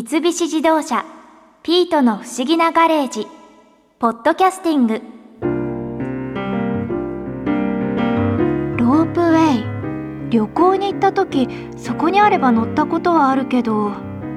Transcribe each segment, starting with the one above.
三菱自動車「ピートの不思議なガレージ」ポッドキャスティング。ロープウェイ旅行に行った時そこにあれば乗ったことはあるけど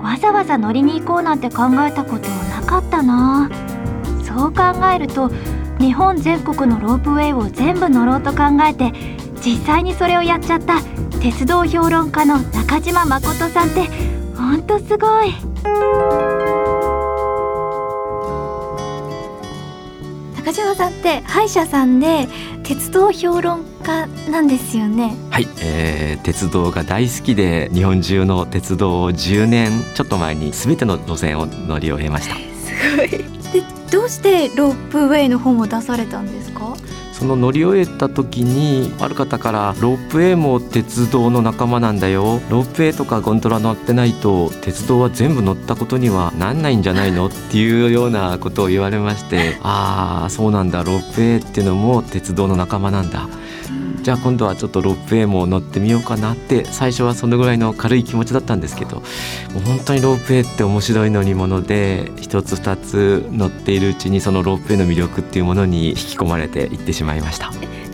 わざわざ乗りに行こうなんて考えたことなかったな。そう考えると日本全国のロープウェイを全部乗ろうと考えて実際にそれをやっちゃった鉄道評論家の中島誠さんってほんとすごい。中島さんって歯医者さんで鉄道評論家なんですよね。はい、えー、鉄道が大好きで日本中の鉄道を10年ちょっと前に全ての路線を乗り終えました。すごい。でどうしてロープウェイの本を出されたんですか？その乗り終えた時にある方からロープウェイも鉄道の仲間なんだよ。ロープウェイとかゴンドラ乗ってないと鉄道は全部乗ったことにはなんないんじゃないのっていうようなことを言われましてああそうなんだ。ロープウェイっていうのも鉄道の仲間なんだ。じゃあ今度はちょっとロープウェイも乗ってみようかなって最初はそのぐらいの軽い気持ちだったんですけどもう本当にロープウェイって面白い乗り物で1つ2つ乗っているうちにそのロープウェイの魅力っていうものに引き込まれていってしまいました。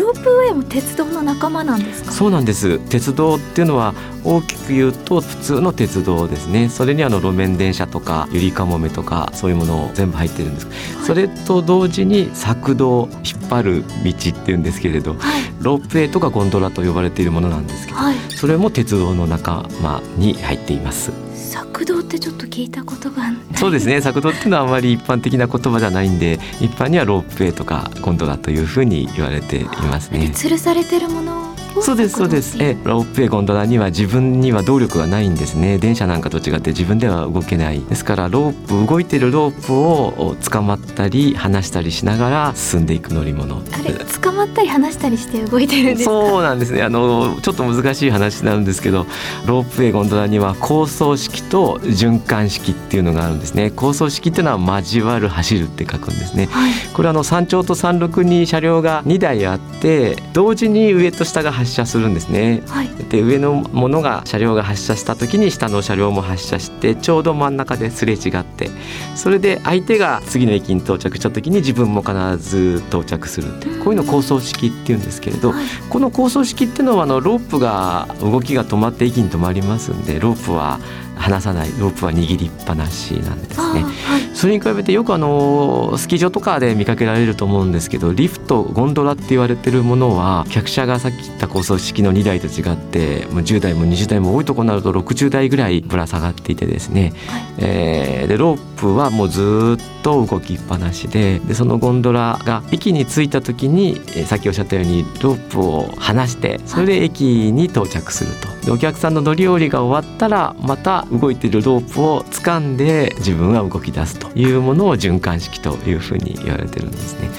ロープウェイも鉄道の仲間なんですか？そうなんです。鉄道っていうのは大きく言うと普通の鉄道ですね。それにあの路面電車とかゆりかもめとかそういうものを全部入ってるんです、はい、それと同時に策道引っ張る道っていうんですけれど、はい、ロープウェイとかゴンドラと呼ばれているものなんですけど、はい、それも鉄道の仲間に入っています策道ってちょっと聞いたことがそうですね。策道っていうのはあまり一般的な言葉じゃないんで一般にはロープウェイとかゴンドラというふうに言われていますね。吊るされてるものそうですそうです。えロープウェイゴンドラには自分には動力がないんですね。電車なんかと違って自分では動けない。ですからロープ動いてるロープを捕まったり離したりしながら進んでいく乗り物。あれ捕まったり離したりして動いてるんですそうなんですね。あのちょっと難しい話なんですけどロープウェイゴンドラには構想式と循環式っていうのがあるんですね。構想式っていうのは交わる走るって書くんですね、はい、これはあの山頂と山麓に車両が2台あって同時に上と下が発射するんですね、はい、で上のものが車両が発射した時に下の車両も発射してちょうど真ん中ですれ違ってそれで相手が次の駅に到着した時に自分も必ず到着するってこういうの構想式っていうんですけれど、はい、この構想式っていうのはあのロープが動きが止まって駅に止まりますんでロープは離さないロープは握りっぱなしなんですね、はい、それに比べてよくあのスキー場とかで見かけられると思うんですけどリフトゴンドラって言われてるものは客車がさっき言った高層式の2台と違ってもう10台も20台も多いところになると60台ぐらいぶら下がっていてですね、はい、えー、でロープはもうずっと動きっぱなしででそのゴンドラが駅に着いた時に、えー、さっきおっしゃったようにロープを離してそれで駅に到着すると。でお客さんの乗り降りが終わったらまた動いているロープを掴んで自分は動き出すというものを循環式というふうに言われてるんですね。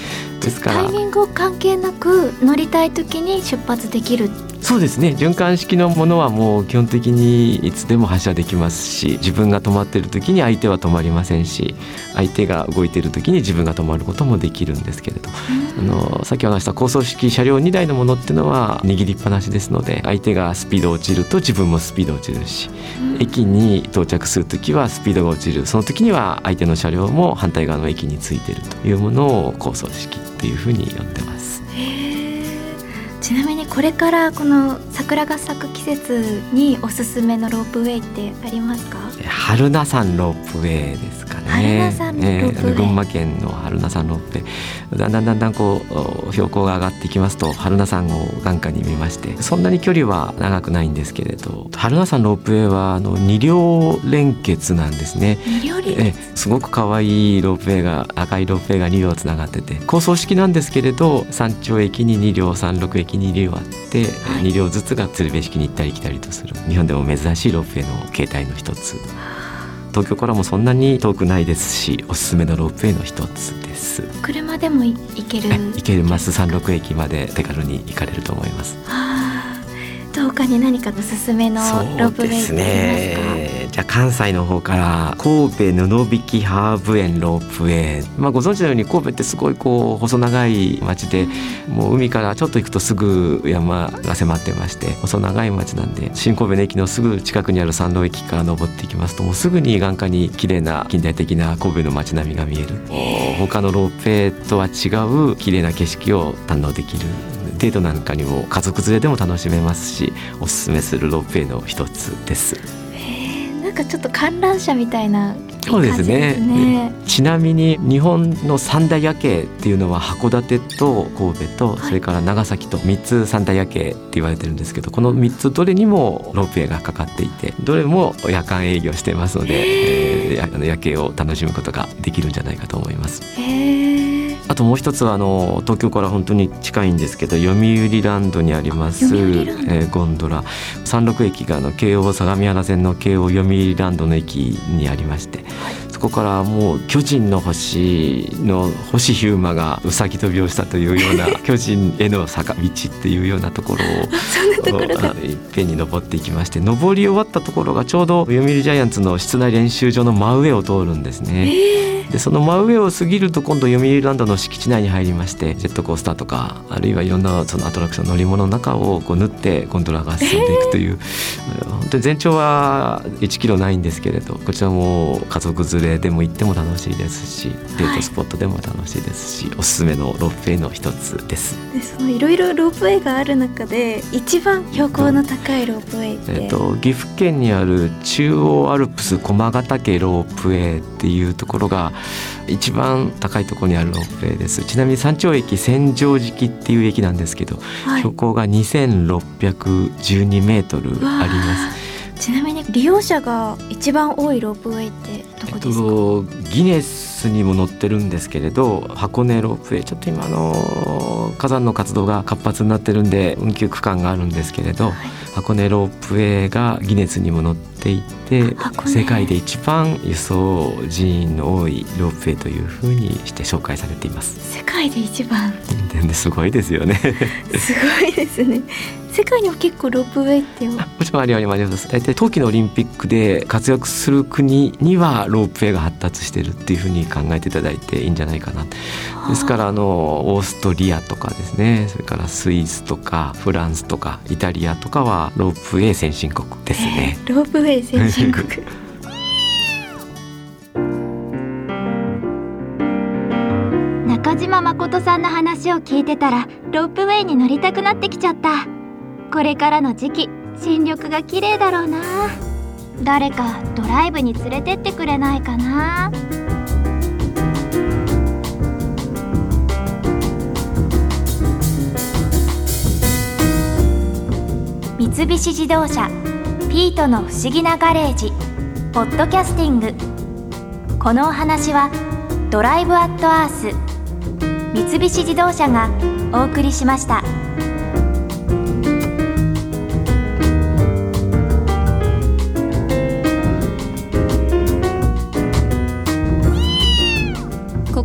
ですからタイミング関係なく乗りたい時に出発できるそうですね。循環式のものはもう基本的にいつでも発射できますし自分が止まっている時に相手は止まりませんし相手が動いている時に自分が止まることもできるんですけれど、あのさっき話した高層式車両2台のものっていうのは握りっぱなしですので相手がスピード落ちると自分もスピード落ちるし、駅に到着する時はスピードが落ちる。その時には相手の車両も反対側の駅についているというものを高層式というふうに呼んでます。ちなみにこれからこの桜が咲く季節におすすめのロープウェイってありますか？春名山ロープウェイですかね。えー、群馬県の春名山ロープウェイだんだんだんだんこう標高が上がっていきますと春名山を眼下に見ましてそんなに距離は長くないんですけれど春名山ロープウェイはあの二両連結なんですね。えすごく可愛いロープウェイが赤いロープウェイが2両つながってて構想式なんですけれど山頂駅に2両山麓駅に2両あって、はい、2両ずつが鶴瓶式に行ったり来たりとする日本でも珍しいロープウェイの形態の一つ東京からもそんなに遠くないですしおすすめのロープウェイの一つです。車でも行ける。行けます。山麓駅まで手軽に行かれると思います。どうかに何かのおすすめのロープウェイですねじゃあ関西の方から神戸布引ハーブ園ロープウェイ、まあ、ご存知のように神戸ってすごいこう細長い町でもう海からちょっと行くとすぐ山が迫ってまして細長い町なんで新神戸の駅のすぐ近くにある山道駅から登っていきますともうすぐに眼下に綺麗な近代的な神戸の街並みが見える。他のロープウェイとは違う綺麗な景色を堪能できる。デートなんかにも家族連れでも楽しめますしおすすめするロープウェイの一つです。なんかちょっと観覧車みたいなそうですね、ね、ちなみに日本の三大夜景っていうのは函館と神戸とそれから長崎と3つ三大夜景って言われてるんですけどこの3つどれにもロープウェイがかかっていてどれも夜間営業してますので、えー、夜景を楽しむことができるんじゃないかと思います。あともう一つはあの東京から本当に近いんですけど読売ランドにあります、えー、ゴンドラ。三陸駅があの京王相模原線の京王読売ランドの駅にありまして、そこからもう巨人の星の星ヒューマがうさぎ跳びをしたというような 巨人への坂道っていうようなところをいっぺんに登っていきまして登り終わったところがちょうど読売ジャイアンツの室内練習場の真上を通るんですね。えーでその真上を過ぎると今度読売ランドの敷地内に入りましてジェットコースターとかあるいはいろんなそのアトラクション乗り物の中をこう縫ってゴンドラが進んでいくという、えー、本当に全長は1キロないんですけれどこちらも家族連れでも行っても楽しいですしデートスポットでも楽しいですし、はい、おすすめのロープウェイの一つです。でそのいろいろロープウェイがある中で一番標高の高いロープウェイって、えっと、岐阜県にある中央アルプス駒ヶ岳ロープウェイっていうところが一番高いところにあるロープウェイです。ちなみに山頂駅千畳敷っていう駅なんですけど、はい、標高が2612メートルあります。ちなみに利用者が一番多いロープウェイってどこですか、えっと、ギネスにも載ってるんですけれど箱根ロープウェイちょっと今の火山の活動が活発になってるんで運休区間があるんですけれど、はい、箱根ロープウェイがギネスにも載っていて世界で一番輸送人員の多いロープウェイというふうにして紹介されています。世界で一番。すごいですよね。すごいですね世界にも結構ロープウェイってもちろんありますあります。大体冬季のオリンピックで活躍する国にはロープウェイが発達してるっていうふうに考えていただいていいんじゃないかな。ですからあのオーストリアとかですね。それからスイスとかフランスとかイタリアとかはロープウェイ先進国ですね、えー、ロープウェイ先進国。中島誠さんの話を聞いてたらロープウェイに乗りたくなってきちゃったこれからの時期新緑が綺麗だろうな。誰かドライブに連れてってくれないかな。三菱自動車ピートの不思議なガレージポッドキャスティング。このお話はドライブアットアース三菱自動車がお送りしました。